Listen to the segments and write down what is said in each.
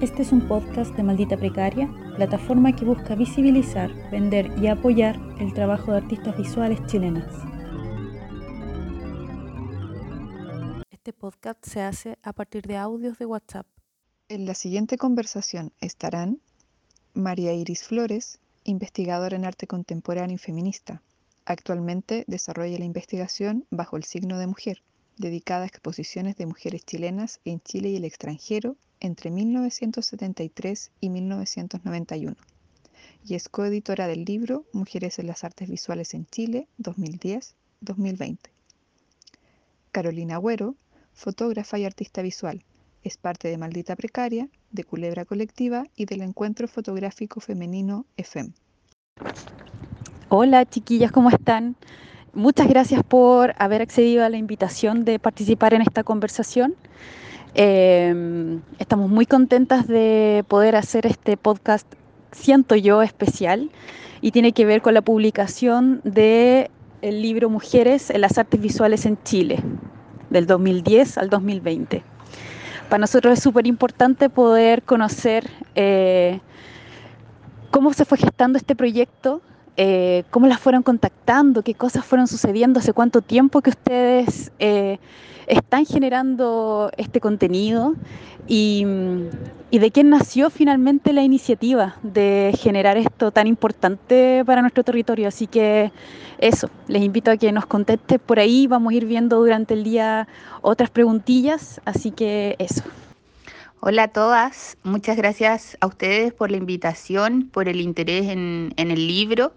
Este es un podcast de Maldita Precaria, plataforma que busca visibilizar, vender y apoyar el trabajo de artistas visuales chilenas. Este podcast se hace a partir de audios de WhatsApp. En la siguiente conversación estarán María Iris Flores, investigadora en arte contemporáneo y feminista. Actualmente desarrolla la investigación bajo el signo de mujer, dedicada a exposiciones de mujeres chilenas en Chile y el extranjero entre 1973 y 1991 y es coeditora del libro Mujeres en las Artes Visuales en Chile 2010-2020. Carolina Agüero, fotógrafa y artista visual, es parte de Maldita Precaria, de Culebra Colectiva y del Encuentro Fotográfico Femenino EFEM. Hola chiquillas, ¿cómo están? Muchas gracias por haber accedido a la invitación de participar en esta conversación. Eh, estamos muy contentas de poder hacer este podcast, siento yo, especial, y tiene que ver con la publicación del el libro Mujeres en las Artes Visuales en Chile, del 2010 al 2020. Para nosotros es súper importante poder conocer eh, cómo se fue gestando este proyecto, eh, cómo las fueron contactando, qué cosas fueron sucediendo, hace cuánto tiempo que ustedes eh, están generando este contenido y, y, de quién nació finalmente la iniciativa de generar esto tan importante para nuestro territorio. Así que eso, les invito a que nos conteste por ahí, vamos a ir viendo durante el día otras preguntillas, así que eso. Hola a todas, muchas gracias a ustedes por la invitación, por el interés en, en el libro.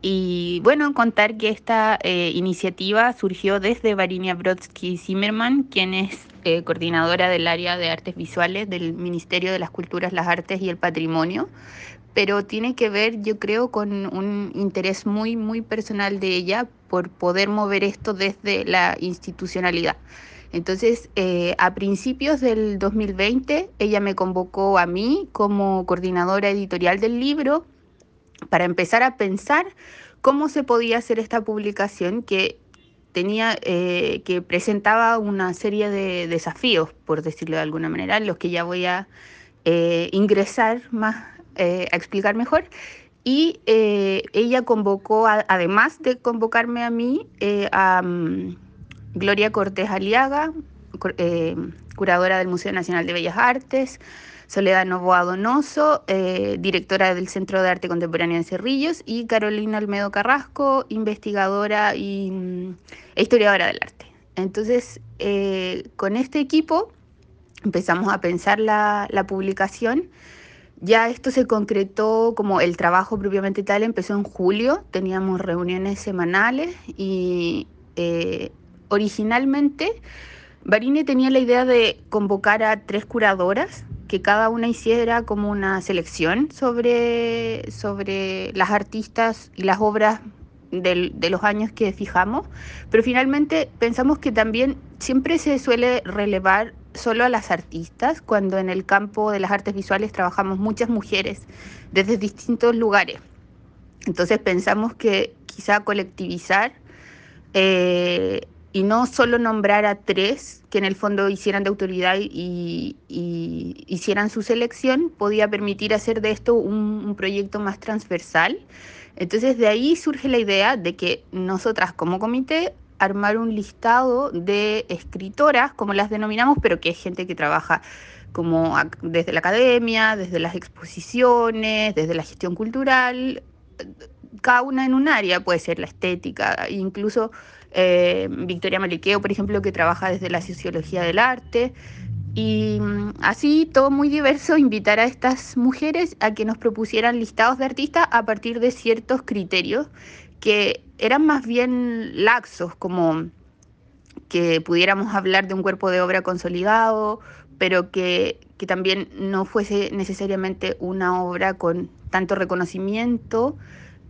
Y bueno, contar que esta eh, iniciativa surgió desde Varinia Brodsky Zimmerman, quien es eh, coordinadora del área de artes visuales del Ministerio de las Culturas, las Artes y el Patrimonio, pero tiene que ver, yo creo, con un interés muy, muy personal de ella por poder mover esto desde la institucionalidad. Entonces, eh, a principios del 2020, ella me convocó a mí como coordinadora editorial del libro para empezar a pensar cómo se podía hacer esta publicación que tenía eh, que presentaba una serie de desafíos, por decirlo de alguna manera, los que ya voy a eh, ingresar más a explicar mejor. Y ella convocó, además de convocarme a mí, a mm, Gloria Cortés Aliaga, eh, curadora del Museo Nacional de Bellas Artes, Soledad Novoa Donoso, eh, directora del Centro de Arte Contemporáneo de Cerrillos, y Carolina Almedo Carrasco, investigadora y, mm, e historiadora del arte. Entonces, eh, con este equipo empezamos a pensar la, la, publicación. Ya esto se concretó como el trabajo propiamente tal, empezó en julio, teníamos reuniones semanales y originalmente Barine tenía la idea de convocar a tres curadoras, que cada una hiciera como una selección sobre, sobre las artistas y las obras de los años que fijamos, pero finalmente pensamos que también siempre se suele relevar solo a las artistas, cuando en el campo de las artes visuales trabajamos muchas mujeres desde distintos lugares. Entonces pensamos que quizá colectivizar eh, y no solo nombrar a tres que en el fondo hicieran de autoridad y, hicieran su selección, podía permitir hacer de esto un, proyecto más transversal. Entonces de ahí surge la idea de que nosotras como comité armar un listado de escritoras, como las denominamos, pero que es gente que trabaja como desde la academia, desde las exposiciones, desde la gestión cultural, cada una en un área, puede ser la estética, incluso eh, Victoria Maliqueo, por ejemplo, que trabaja desde la sociología del arte. Y mm, así, todo muy diverso, invitar a estas mujeres a que nos propusieran listados de artistas a partir de ciertos criterios que eran más bien laxos, como que pudiéramos hablar de un cuerpo de obra consolidado, pero que, que también no fuese necesariamente una obra con tanto reconocimiento,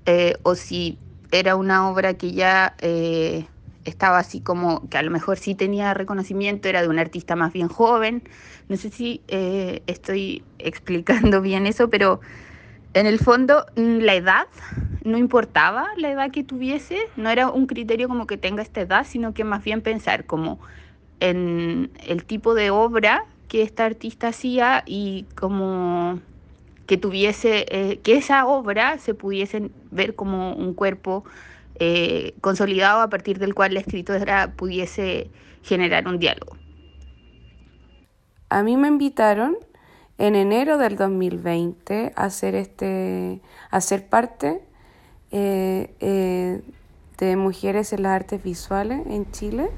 eh, o si era una obra que ya eh, estaba así como que a lo mejor sí tenía reconocimiento, era de un artista más bien joven. No sé si eh, estoy explicando bien eso, pero en el fondo mm, la edad no importaba la edad que tuviese, no era un criterio como que tenga esta edad, sino que más bien pensar como en el tipo de obra que esta artista hacía y como que tuviese, eh, que esa obra se pudiese ver como un cuerpo eh, consolidado a partir del cual la escritora pudiese generar un diálogo. A mí me invitaron en enero del 2020 a hacer, este, a ser parte eh, de Mujeres en las Artes Visuales en Chile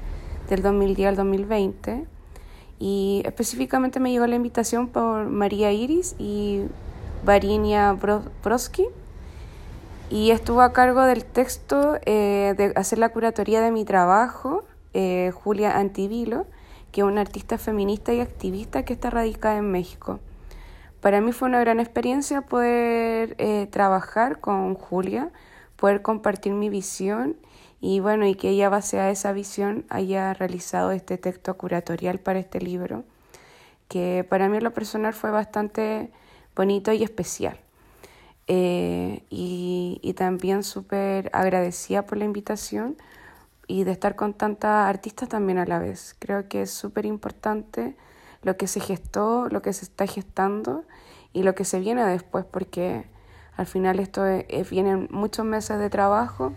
del 2010 al 2020 y específicamente me llegó la invitación por María Iris y Varinia Broski y estuvo a cargo del texto eh, de hacer la curatoría de mi trabajo eh, Julia Antivilo, que es una artista feminista y activista que está radicada en México. Para mí fue una gran experiencia poder eh, trabajar con Julia, poder compartir mi visión y bueno, y que ella base a esa visión haya realizado este texto curatorial para este libro, que para mí en lo personal fue bastante bonito y especial. Eh, y, y, también súper agradecida por la invitación y de estar con tantas artistas también a la vez. Creo que es súper importante lo que se gestó, lo que se está gestando y lo que se viene después, porque al final esto es, vienen muchos meses de trabajo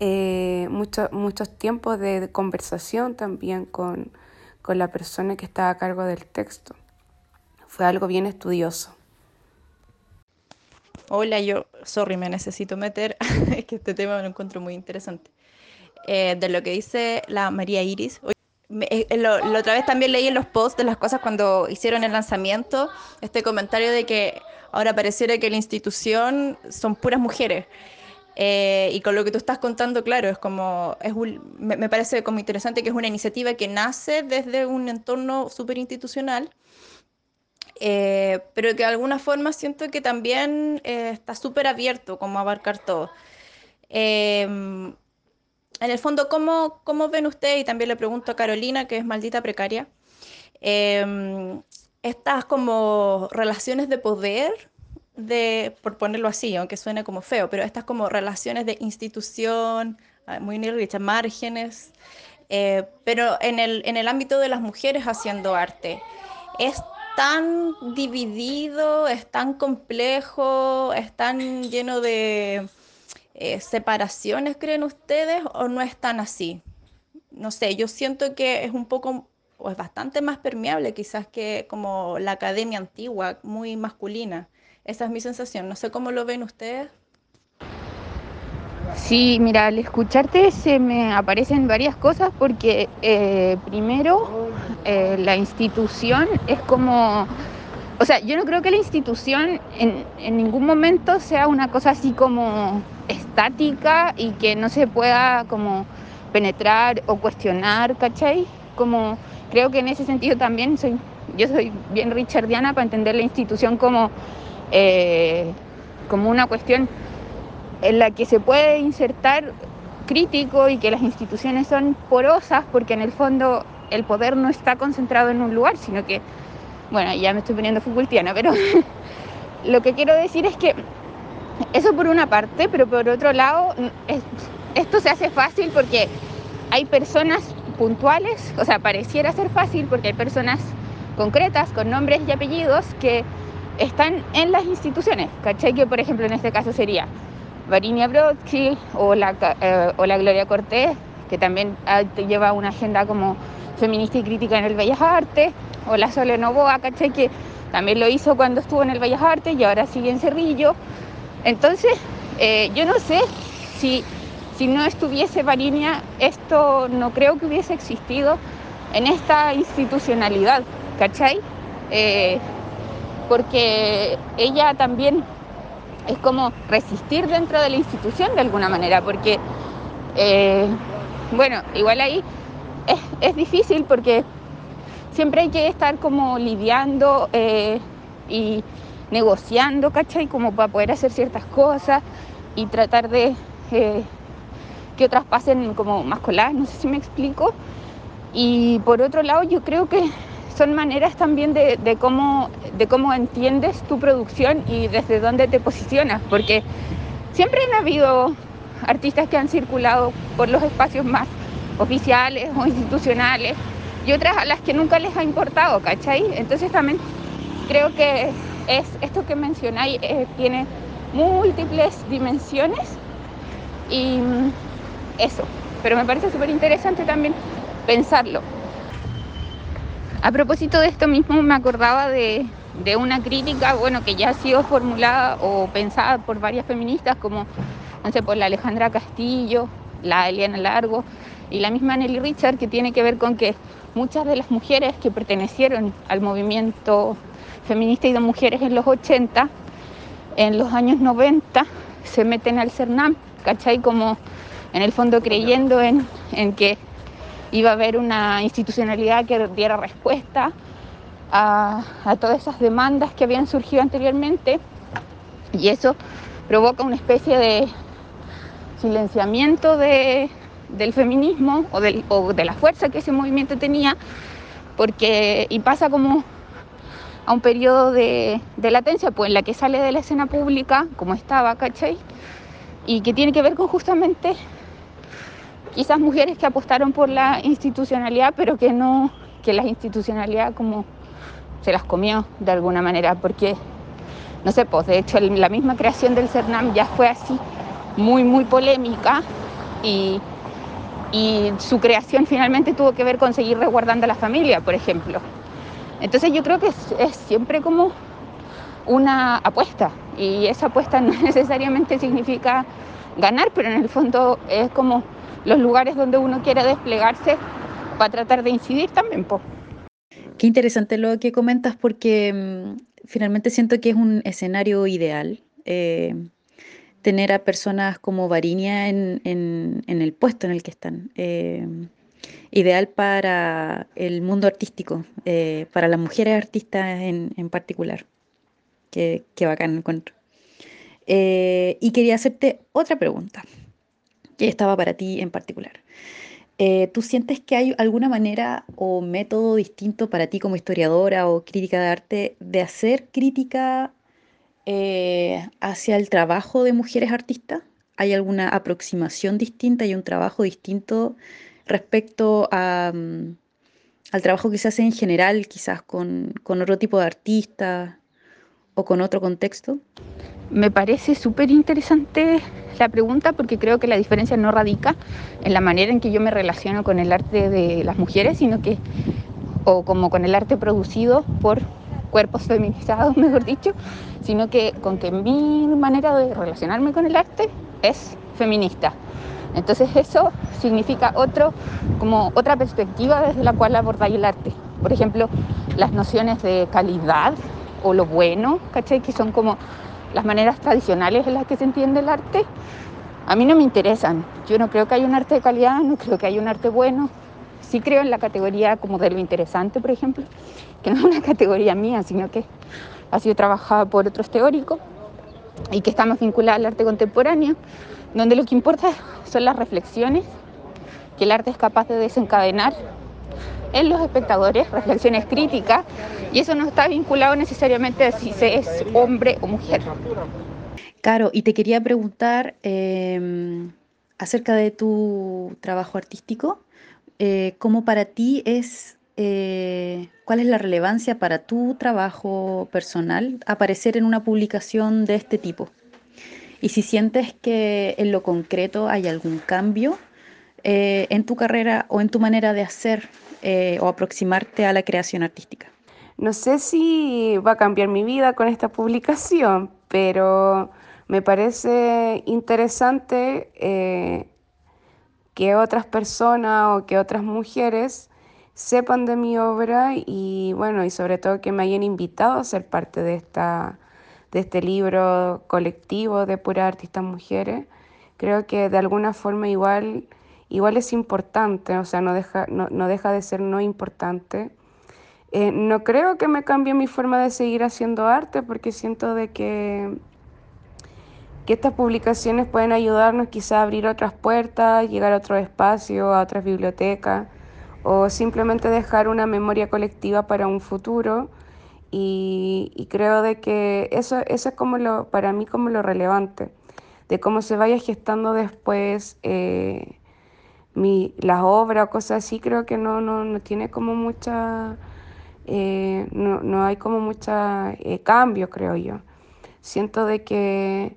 eh, muchos tiempos de, conversación también con, con la persona que está a cargo del texto. Fue algo bien estudioso. Hola, yo, sorry, me necesito meter, es que este tema me lo encuentro muy interesante. Eh, de lo que dice la María Iris. Eh, lo, otra vez también leí en los posts de las cosas cuando hicieron el lanzamiento este comentario de que ahora pareciera que la institución son puras mujeres. Eh, y con lo que tú estás contando, claro, es como, es me, parece como interesante que es una iniciativa que nace desde un entorno súper institucional, eh, pero que de alguna forma siento que también eh, está súper abierto como abarcar todo. en el fondo, ¿cómo, ¿cómo, ven ustedes? Y también le pregunto a Carolina, que es maldita precaria, estas como relaciones de poder de, por ponerlo así, aunque suene como feo, pero estas como relaciones de institución, ah, muy Richard, márgenes, eh, pero en el, en el ámbito de las mujeres haciendo arte. Es tan dividido, es tan complejo, es tan lleno de eh, separaciones, ¿creen ustedes? ¿O no es tan así? No sé, yo siento que es un poco, o es bastante más permeable quizás que como la academia antigua, muy masculina. Esa es mi sensación. No sé cómo lo ven ustedes. Sí, mira, al escucharte se me aparecen varias cosas porque eh, primero eh, la institución es como, o sea, yo no creo que la institución en, en, ningún momento sea una cosa así como estática y que no se pueda como penetrar o cuestionar, ¿cachai? Como creo que en ese sentido también soy, yo soy bien richardiana para entender la institución como eh, como una cuestión en la que se puede insertar crítico y que las instituciones son porosas porque en el fondo el poder no está concentrado en un lugar, sino que, bueno, ya me estoy poniendo futboltiana, pero lo que quiero decir es que eso por una parte, pero por otro lado, esto se hace fácil porque hay personas puntuales, o sea, pareciera ser fácil porque hay personas concretas con nombres y apellidos que están en las instituciones, ¿cachai? Que por ejemplo en este caso sería Varinia Brodsky o la, eh, o la Gloria Cortés, que también ah, lleva una agenda como feminista y crítica en el Bellas Artes, o la Sole Novoa, ¿cachai? Que también lo hizo cuando estuvo en el Bellas Artes y ahora sigue en Cerrillo. Entonces, eh, yo no sé si, si no estuviese Varinia, esto no creo que hubiese existido en esta institucionalidad, ¿cachai? Eh, porque ella también es como resistir dentro de la institución de alguna manera, porque, eh, bueno, igual ahí es, difícil porque siempre hay que estar como lidiando eh, y negociando, ¿cachai? Como para poder hacer ciertas cosas y tratar de eh, que otras pasen como más coladas, no sé si me explico. Y por otro lado, yo creo que son maneras también de, cómo, de cómo entiendes tu producción y desde dónde te posicionas, porque siempre han habido artistas que han circulado por los espacios más oficiales o institucionales y otras a las que nunca les ha importado, ¿cachai? Entonces también creo que es esto que mencionáis eh, tiene múltiples dimensiones y mm, eso, pero me parece súper interesante también pensarlo. A propósito de esto mismo me acordaba de, de una crítica, bueno, que ya ha sido formulada o pensada por varias feministas como, no sé, por la Alejandra Castillo, la Eliana Largo y la misma Nelly Richard, que tiene que ver con que muchas de las mujeres que pertenecieron al movimiento feminista y de mujeres en los 80, en los años 90 se meten al CERNAM, ¿cachai? Como en el fondo creyendo en, en que iba a haber una institucionalidad que diera respuesta a, a, todas esas demandas que habían surgido anteriormente y eso provoca una especie de silenciamiento de, del feminismo o, del, o, de la fuerza que ese movimiento tenía porque y pasa como a un periodo de, de, latencia, pues en la que sale de la escena pública, como estaba, ¿cachai? Y que tiene que ver con justamente quizás mujeres que apostaron por la institucionalidad, pero que no, que la institucionalidad como se las comió de alguna manera, porque, no sé, pues de hecho la misma creación del CERNAM ya fue así, muy, muy polémica y, y su creación finalmente tuvo que ver con seguir resguardando a la familia, por ejemplo. Entonces yo creo que es, siempre como una apuesta y esa apuesta no necesariamente significa ganar, pero en el fondo es como los lugares donde uno quiere desplegarse para tratar de incidir también. Po. Qué interesante lo que comentas porque mmm, finalmente siento que es un escenario ideal. Eh, tener a personas como Varinia en, el puesto en el que están. Eh, ideal para el mundo artístico, eh, para las mujeres artistas en, en particular. Qué, qué bacán encuentro. Eh, y quería hacerte otra pregunta, que estaba para ti en particular. Eh, ¿Tú sientes que hay alguna manera o método distinto para ti como historiadora o crítica de arte de hacer crítica eh, hacia el trabajo de mujeres artistas? ¿Hay alguna aproximación distinta? ¿Hay un trabajo distinto respecto um, al trabajo que se hace en general, quizás con, con otro tipo de artistas o con otro contexto? Me parece súper interesante la pregunta porque creo que la diferencia no radica en la manera en que yo me relaciono con el arte de las mujeres, sino que, o como con el arte producido por cuerpos feminizados, mejor dicho, sino que con que mi manera de relacionarme con el arte es feminista. Entonces eso significa otro, como otra perspectiva desde la cual abordáis el arte. Por ejemplo, las nociones de calidad o lo bueno, ¿cachai? Que son como las maneras tradicionales en las que se entiende el arte, a mí no me interesan. Yo no creo que haya un arte de calidad, no creo que haya un arte bueno. Sí creo en la categoría como de interesante, por ejemplo, que no es una categoría mía, sino que ha sido trabajada por otros teóricos y que está más vinculada al arte contemporáneo, donde lo que importa son las reflexiones que el arte es capaz de desencadenar en los espectadores, reflexiones críticas, y eso no está vinculado necesariamente a si se es hombre o mujer. Claro, y te quería preguntar eh, acerca de tu trabajo artístico, eh, ¿cómo para ti es, eh, cuál es la relevancia para tu trabajo personal aparecer en una publicación de este tipo? Y si sientes que en lo concreto hay algún cambio eh, en tu carrera o en tu manera de hacer eh, o aproximarte a la creación artística. No sé si va a cambiar mi vida con esta publicación, pero me parece interesante eh, que otras personas o que otras mujeres sepan de mi obra y bueno, y sobre todo que me hayan invitado a ser parte de, esta, de este libro colectivo de puras artistas mujeres. Creo que de alguna forma igual igual es importante, o sea, no deja, no, no deja de ser no importante. Eh, no creo que me cambie mi forma de seguir haciendo arte porque siento de que, que estas publicaciones pueden ayudarnos quizá a abrir otras puertas, llegar a otro espacio, a otras bibliotecas o simplemente dejar una memoria colectiva para un futuro. Y, creo de que eso, eso es como lo, para mí como lo relevante, de cómo se vaya gestando después. Eh, mi, las obras o cosas así, creo que no, no, no tiene como mucha, eh, no, no, hay como mucha eh, cambio, creo yo. Siento de que,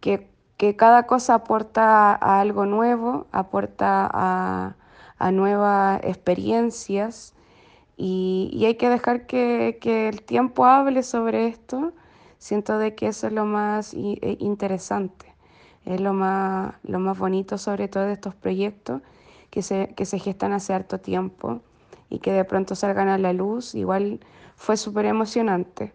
que, que, cada cosa aporta a algo nuevo, aporta a, nuevas experiencias. Y, y, hay que dejar que, que el tiempo hable sobre esto. Siento de que eso es lo más eh, interesante. Es lo más, lo más bonito sobre todo de estos proyectos que se, que se gestan hace harto tiempo y que de pronto salgan a la luz, igual fue súper emocionante,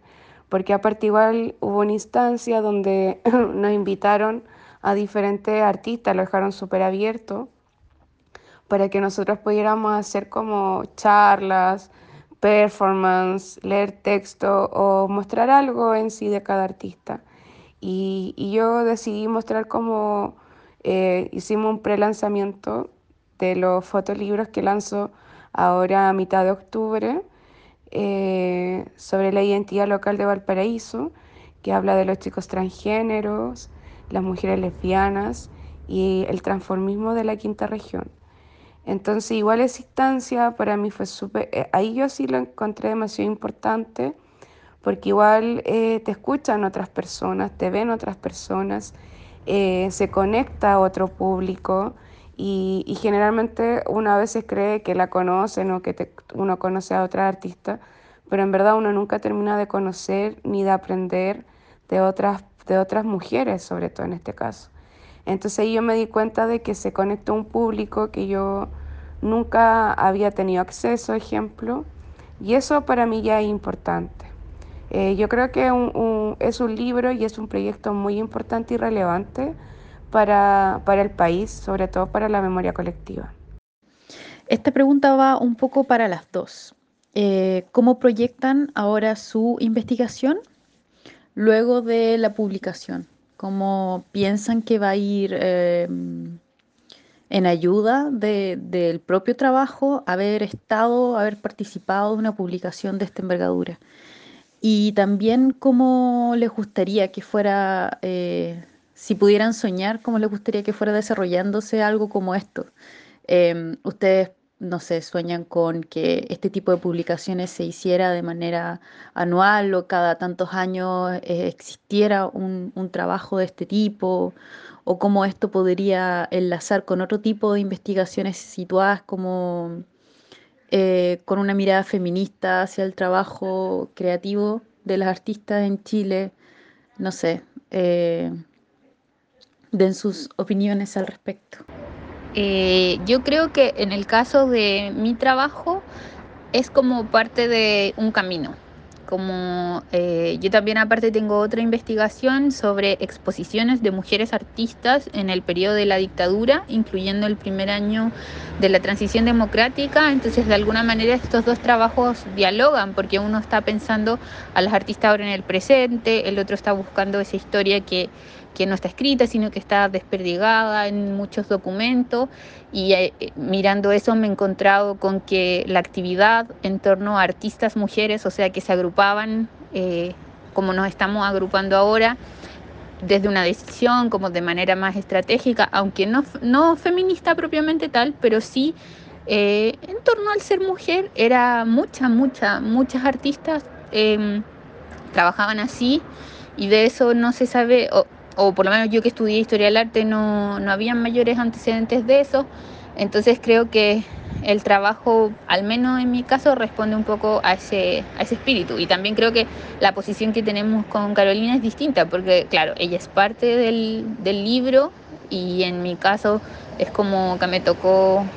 porque aparte igual hubo una instancia donde nos invitaron a diferentes artistas, lo dejaron súper abierto para que nosotros pudiéramos hacer como charlas, performance, leer texto o mostrar algo en sí de cada artista. Y, yo decidí mostrar cómo eh, hicimos un pre-lanzamiento de los fotolibros que lanzo ahora a mitad de octubre eh, sobre la identidad local de Valparaíso, que habla de los chicos transgéneros, las mujeres lesbianas y el transformismo de la quinta región. Entonces, igual esa instancia para mí fue súper, eh, ahí yo sí lo encontré demasiado importante porque igual eh, te escuchan otras personas, te ven otras personas, eh, se conecta a otro público y, generalmente uno a veces cree que la conocen o que uno conoce a otra artista, pero en verdad uno nunca termina de conocer ni de aprender de otras, de otras mujeres, sobre todo en este caso. Entonces ahí yo me di cuenta de que se conectó un público que yo nunca había tenido acceso, ejemplo, y eso para mí ya es importante. Eh, yo creo que es un libro y es un proyecto muy importante y relevante para, para el país, sobre todo para la memoria colectiva. Esta pregunta va un poco para las dos. Eh, ¿Cómo proyectan ahora su investigación luego de la publicación? ¿Cómo piensan que va a ir eh, en ayuda del propio trabajo haber estado, haber participado de una publicación de esta envergadura? Y también cómo les gustaría que fuera, eh, si pudieran soñar, cómo les gustaría que fuera desarrollándose algo como esto. Em, ustedes, no sé, sueñan con que este tipo de publicaciones se hiciera de manera anual o cada tantos años eh, existiera un, trabajo de este tipo, o cómo esto podría enlazar con otro tipo de investigaciones situadas como eh, con una mirada feminista hacia el trabajo creativo de las artistas en Chile. No sé, eh, den sus opiniones al respecto. Eh, yo creo que en el caso de mi trabajo es como parte de un camino como eh, yo también aparte tengo otra investigación sobre exposiciones de mujeres artistas en el periodo de la dictadura, incluyendo el primer año de la transición democrática, entonces de alguna manera estos dos trabajos dialogan porque uno está pensando a las artistas ahora en el presente, el otro está buscando esa historia que que no está escrita, sino que está desperdigada en muchos documentos. Y eh, mirando eso me he encontrado con que la actividad en torno a artistas mujeres, o sea, que se agrupaban eh, como nos estamos agrupando ahora, desde una decisión, como de manera más estratégica, aunque no, no feminista propiamente tal, pero sí eh, en torno al ser mujer, era muchas, muchas, muchas artistas em, trabajaban así y de eso no se sabe, o por lo menos yo que estudié historia del arte no, no habían mayores antecedentes de eso, entonces creo que el trabajo, al menos en mi caso, responde un poco a ese, a ese espíritu. Y también creo que la posición que tenemos con Carolina es distinta, porque claro, ella es parte del, del libro y en mi caso es como que me tocó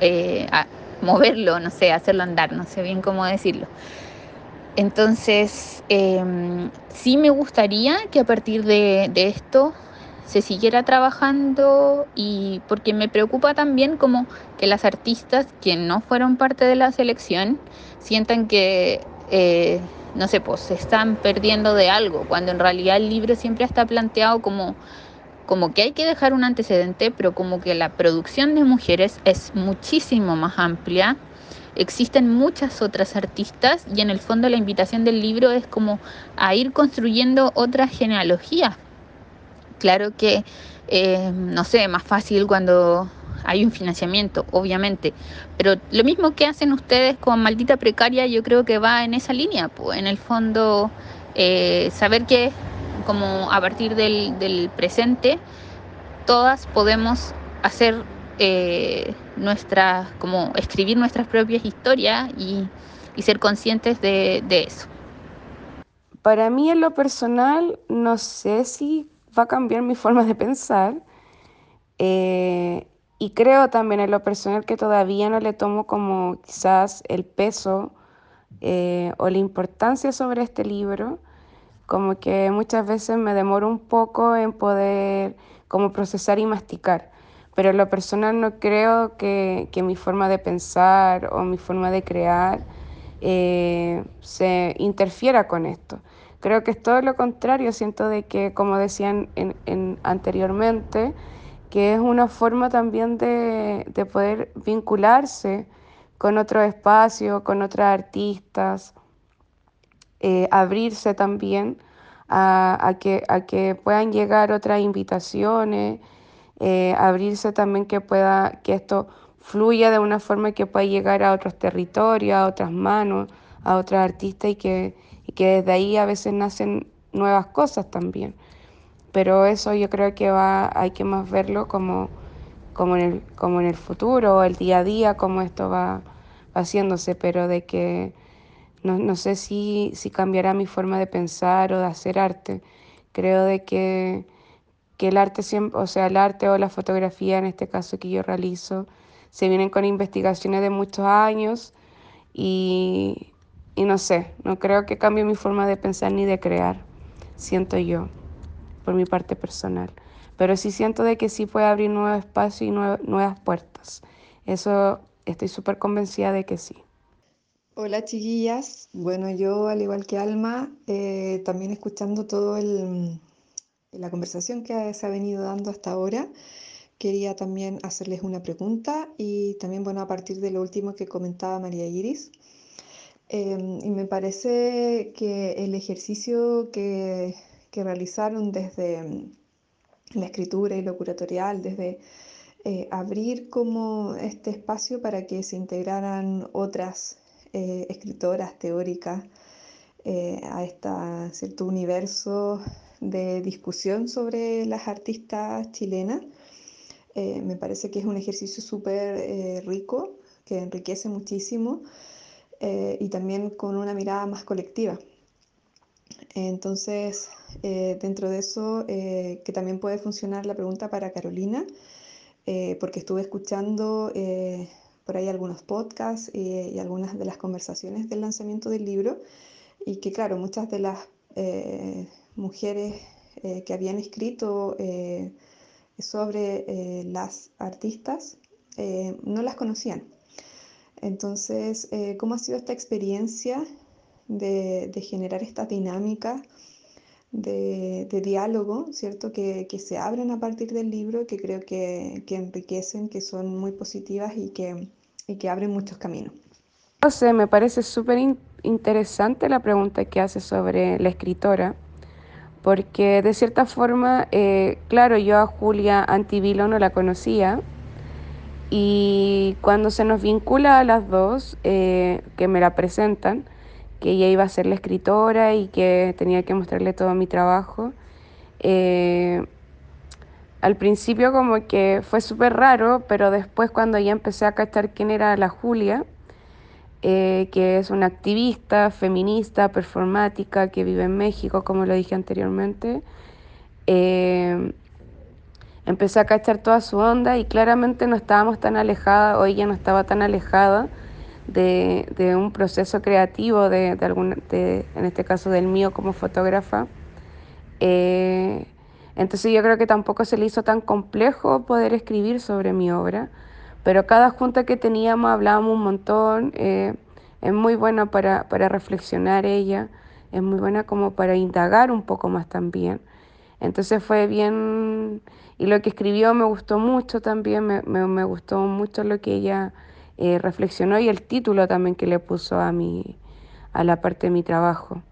eh, moverlo, no sé, hacerlo andar, no sé bien cómo decirlo. Entonces, em, sí me gustaría que a partir de, esto se siguiera trabajando y porque me preocupa también como que las artistas que no fueron parte de la selección sientan que, eh, no pues se están perdiendo de algo, cuando en realidad el libro siempre está planteado como, como que hay que dejar un antecedente, pero como que la producción de mujeres es muchísimo más amplia existen muchas otras artistas y en el fondo la invitación del libro es como a ir construyendo otra genealogía. Claro que, eh, no sé, más fácil cuando hay un financiamiento, obviamente, pero lo mismo que hacen ustedes con Maldita Precaria, yo creo que va en esa línea, pues, en el fondo, eh, saber que como a partir del, del presente, todas podemos hacer eh, nuestra, como escribir nuestras propias historias y, y ser conscientes de, de, eso. Para mí en lo personal, no sé si va a cambiar mi forma de pensar. Eh, y creo también en lo personal que todavía no le tomo como quizás el peso eh, o la importancia sobre este libro, como que muchas veces me demoro un poco en poder como procesar y masticar. Pero en lo personal no creo que, que mi forma de pensar o mi forma de crear eh, se interfiera con esto. Creo que es todo lo contrario, siento de que, como decían en, en anteriormente, que es una forma también de, de poder vincularse con otro espacio, con otros artistas, eh, abrirse también a, a, que, a que puedan llegar otras invitaciones, eh, abrirse también que pueda, que esto fluya de una forma que pueda llegar a otros territorios, a otras manos, a otros artistas y que, y que desde ahí a veces nacen nuevas cosas también. Pero eso yo creo que va, hay que más verlo como, como, en, el, como en el futuro el día a día, como esto va haciéndose, pero de que no, no sé si, si cambiará mi forma de pensar o de hacer arte. Creo de que que el arte siempre, o sea, el arte o la fotografía en este caso que yo realizo, se vienen con investigaciones de muchos años y, y no sé, no creo que cambie mi forma de pensar ni de crear, siento yo, por mi parte personal. Pero sí siento de que sí puede abrir nuevos espacios y nuevas puertas. Eso estoy súper convencida de que sí. Hola chiquillas, bueno yo al igual que Alma, eh, también escuchando todo el, la conversación que se ha venido dando hasta ahora, quería también hacerles una pregunta y también, bueno, a partir de lo último que comentaba María Iris. Eh, y me parece que el ejercicio que, que, realizaron desde mm, la escritura y lo curatorial, desde eh, abrir como este espacio para que se integraran otras eh, escritoras teóricas eh, a este cierto universo de discusión sobre las artistas chilenas. Eh, me parece que es un ejercicio súper eh, rico, que enriquece muchísimo eh, y también con una mirada más colectiva. Entonces, dentro de eso, que también puede funcionar la pregunta para Carolina, porque estuve escuchando por ahí algunos podcasts y algunas de las conversaciones del lanzamiento del libro y que claro, muchas de las mujeres eh, que habían escrito eh, sobre eh, las artistas eh, no las conocían. Entonces, eh, ¿cómo ha sido esta experiencia de, de generar esta dinámica de, de diálogo, ¿cierto? Que, que, se abren a partir del libro, que creo que, que enriquecen, que son muy positivas y que, y que abren muchos caminos. No sé, me parece súper in interesante la pregunta que hace sobre la escritora porque de cierta forma, eh, claro, yo a Julia Antivilo no la conocía y cuando se nos vincula a las dos, eh, que me la presentan, que ella iba a ser la escritora y que tenía que mostrarle todo mi trabajo, eh, al principio como que fue súper raro, pero después cuando ya empecé a cachar quién era la Julia, eh, que es una activista feminista, performática, que vive en México, como lo dije anteriormente. Eh, empecé a cachar toda su onda y claramente no estábamos tan alejadas, o ella no estaba tan alejada de, de un proceso creativo, de, de, algún, de, en este caso del mío como fotógrafa. Eh, entonces yo creo que tampoco se le hizo tan complejo poder escribir sobre mi obra pero cada junta que teníamos hablábamos un montón, eh, es muy buena para, para reflexionar ella, es muy buena como para indagar un poco más también. Entonces fue bien, y lo que escribió me gustó mucho también, me, me, gustó mucho lo que ella eh, reflexionó y el título también que le puso a, mi, a la parte de mi trabajo.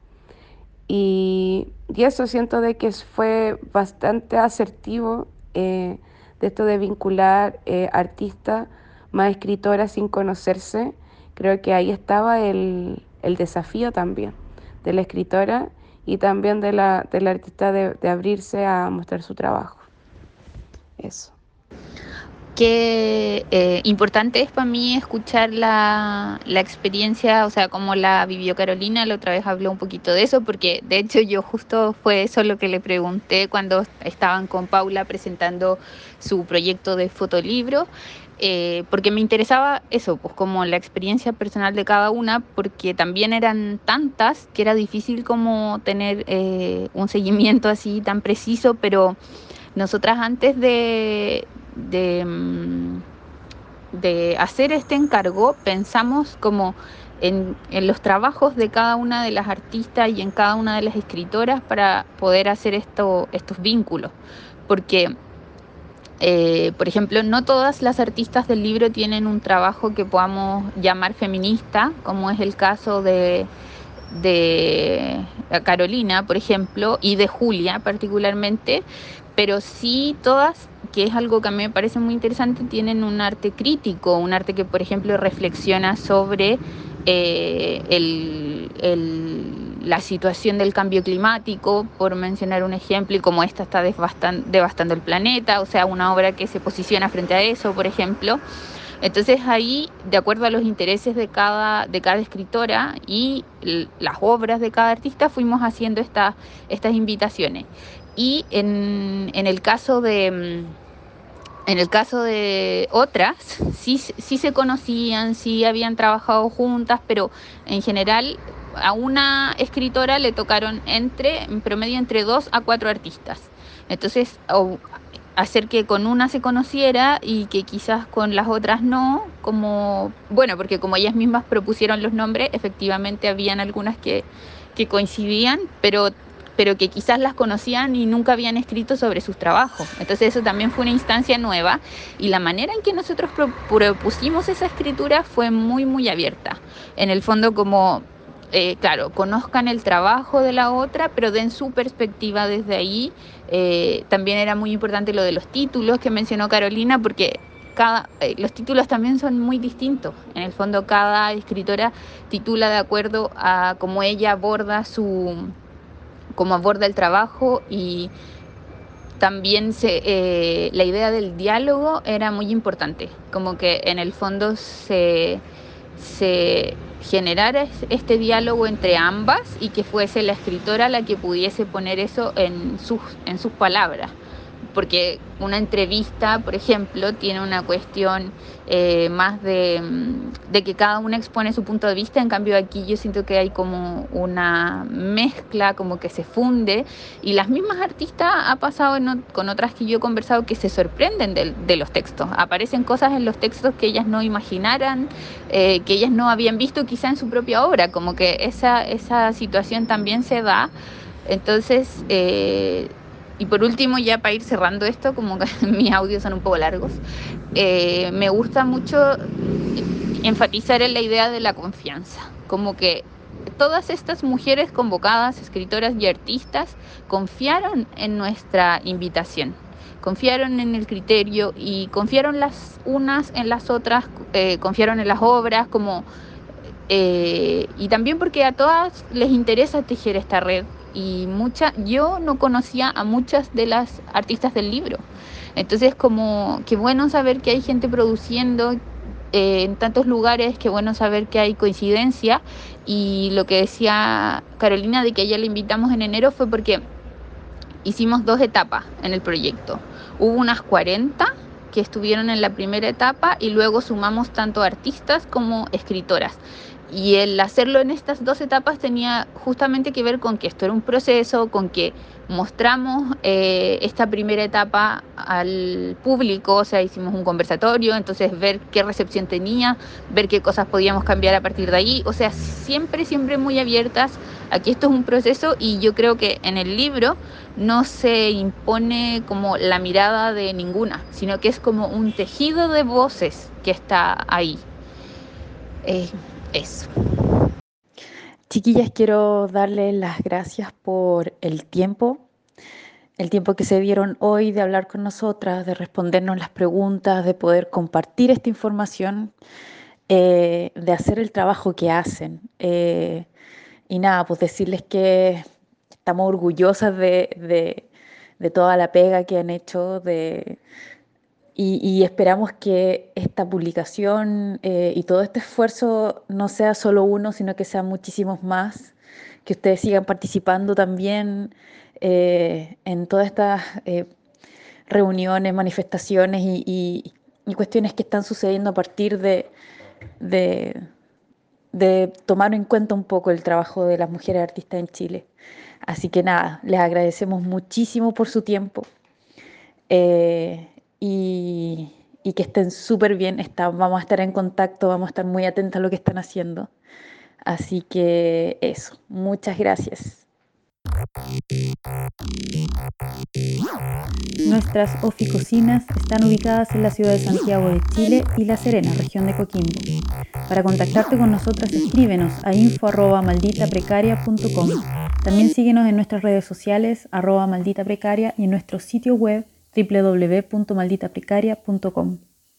Y, y eso siento de que fue bastante asertivo. Eh, de esto de vincular eh, artistas más escritoras sin conocerse, creo que ahí estaba el, el desafío también de la escritora y también de la, de la artista de, de abrirse a mostrar su trabajo. Eso qué eh, importante es para mí escuchar la, la, experiencia, o sea, como la vivió Carolina, la otra vez habló un poquito de eso, porque de hecho yo justo fue eso lo que le pregunté cuando estaban con Paula presentando su proyecto de fotolibro. Eh, porque me interesaba eso, pues como la experiencia personal de cada una, porque también eran tantas que era difícil como tener eh, un seguimiento así tan preciso, pero nosotras antes de, de, mm, de hacer este encargo pensamos como en, en, los trabajos de cada una de las artistas y en cada una de las escritoras para poder hacer esto, estos vínculos. Porque, eh, por ejemplo, no todas las artistas del libro tienen un trabajo que podamos llamar feminista, como es el caso de, de Carolina, por ejemplo, y de Julia particularmente, pero sí todas que es algo que a mí me parece muy interesante, tienen un arte crítico, un arte que, por ejemplo, reflexiona sobre eh, la situación del cambio climático, por mencionar un ejemplo, y cómo esta está devastando, el planeta, o sea, una obra que se posiciona frente a eso, por ejemplo. Entonces ahí, de acuerdo a los intereses de cada, de cada escritora y las obras de cada artista, fuimos haciendo esta, estas invitaciones. Y en, en el caso de en el caso de otras, sí, sí se conocían, sí habían trabajado juntas, pero en general a una escritora le tocaron entre, en promedio, entre dos a cuatro artistas. Entonces, hacer que con una se conociera y que quizás con las otras no, como, bueno, porque como ellas mismas propusieron los nombres, efectivamente habían algunas que, que coincidían, pero pero que quizás las conocían y nunca habían escrito sobre sus trabajos. Entonces eso también fue una instancia nueva y la manera en que nosotros propusimos esa escritura fue muy, muy abierta. En el fondo como, eh, claro, conozcan el trabajo de la otra, pero den su perspectiva desde ahí. Eh, también era muy importante lo de los títulos que mencionó Carolina, porque cada, eh, los títulos también son muy distintos. En el fondo, cada escritora titula de acuerdo a cómo ella aborda su, cómo aborda el trabajo y también eh, la idea del diálogo era muy importante, como que en el fondo se, generara este diálogo entre ambas y que fuese la escritora la que pudiese poner eso en sus palabras porque una entrevista, por ejemplo, tiene una cuestión eh, más de, mm, de, que cada una expone su punto de vista, en cambio aquí yo siento que hay como una mezcla, como que se funde, y las mismas artistas ha pasado en, con otras que yo he conversado que se sorprenden de, de, los textos, aparecen cosas en los textos que ellas no imaginaran, eh, que ellas no habían visto quizá en su propia obra, como que esa, esa situación también se da. Entonces, eh, y por último, ya para ir cerrando esto, como mis audios son un poco largos, eh, me gusta mucho enfatizar en la idea de la confianza, como que todas estas mujeres convocadas, escritoras y artistas, confiaron en nuestra invitación, confiaron en el criterio y confiaron las unas en las otras, eh, confiaron en las obras, como eh, y también porque a todas les interesa tejer esta red y mucha, yo no conocía a muchas de las artistas del libro. Entonces, como qué bueno saber que hay gente produciendo eh, en tantos lugares, qué bueno saber que hay coincidencia. Y lo que decía Carolina de que ella le invitamos en enero fue porque hicimos dos etapas en el proyecto. Hubo unas 40 que estuvieron en la primera etapa y luego sumamos tanto artistas como escritoras. Y el hacerlo en estas dos etapas tenía justamente que ver con que esto era un proceso, con que mostramos eh, esta primera etapa al público, o sea, hicimos un conversatorio, entonces ver qué recepción tenía, ver qué cosas podíamos cambiar a partir de ahí, o sea, siempre, siempre muy abiertas. Aquí esto es un proceso y yo creo que en el libro no se impone como la mirada de ninguna, sino que es como un tejido de voces que está ahí. Eh, eso. Chiquillas, quiero darles las gracias por el tiempo, el tiempo que se dieron hoy de hablar con nosotras, de respondernos las preguntas, de poder compartir esta información, eh, de hacer el trabajo que hacen. Eh, y nada, pues decirles que estamos orgullosas de, toda la pega que han hecho de, y, esperamos que esta publicación eh, y todo este esfuerzo no sea solo uno, sino que sean muchísimos más, que ustedes sigan participando también eh, en todas estas eh, reuniones, manifestaciones y, cuestiones que están sucediendo a partir de, de tomar en cuenta un poco el trabajo de las mujeres artistas en Chile. Así que nada, les agradecemos muchísimo por su tiempo y, que estén súper bien. vamos a estar en contacto, vamos a estar muy atentos a lo que están haciendo. Así que eso, muchas gracias. Nuestras oficocinas están ubicadas en la ciudad de Santiago de Chile y La Serena, región de Coquimbo. Para contactarte con nosotras, escríbenos a info.malditaprecaria.com. También síguenos en nuestras redes sociales, arroba maldita precaria, y en nuestro sitio web www.malditaprecaria.com.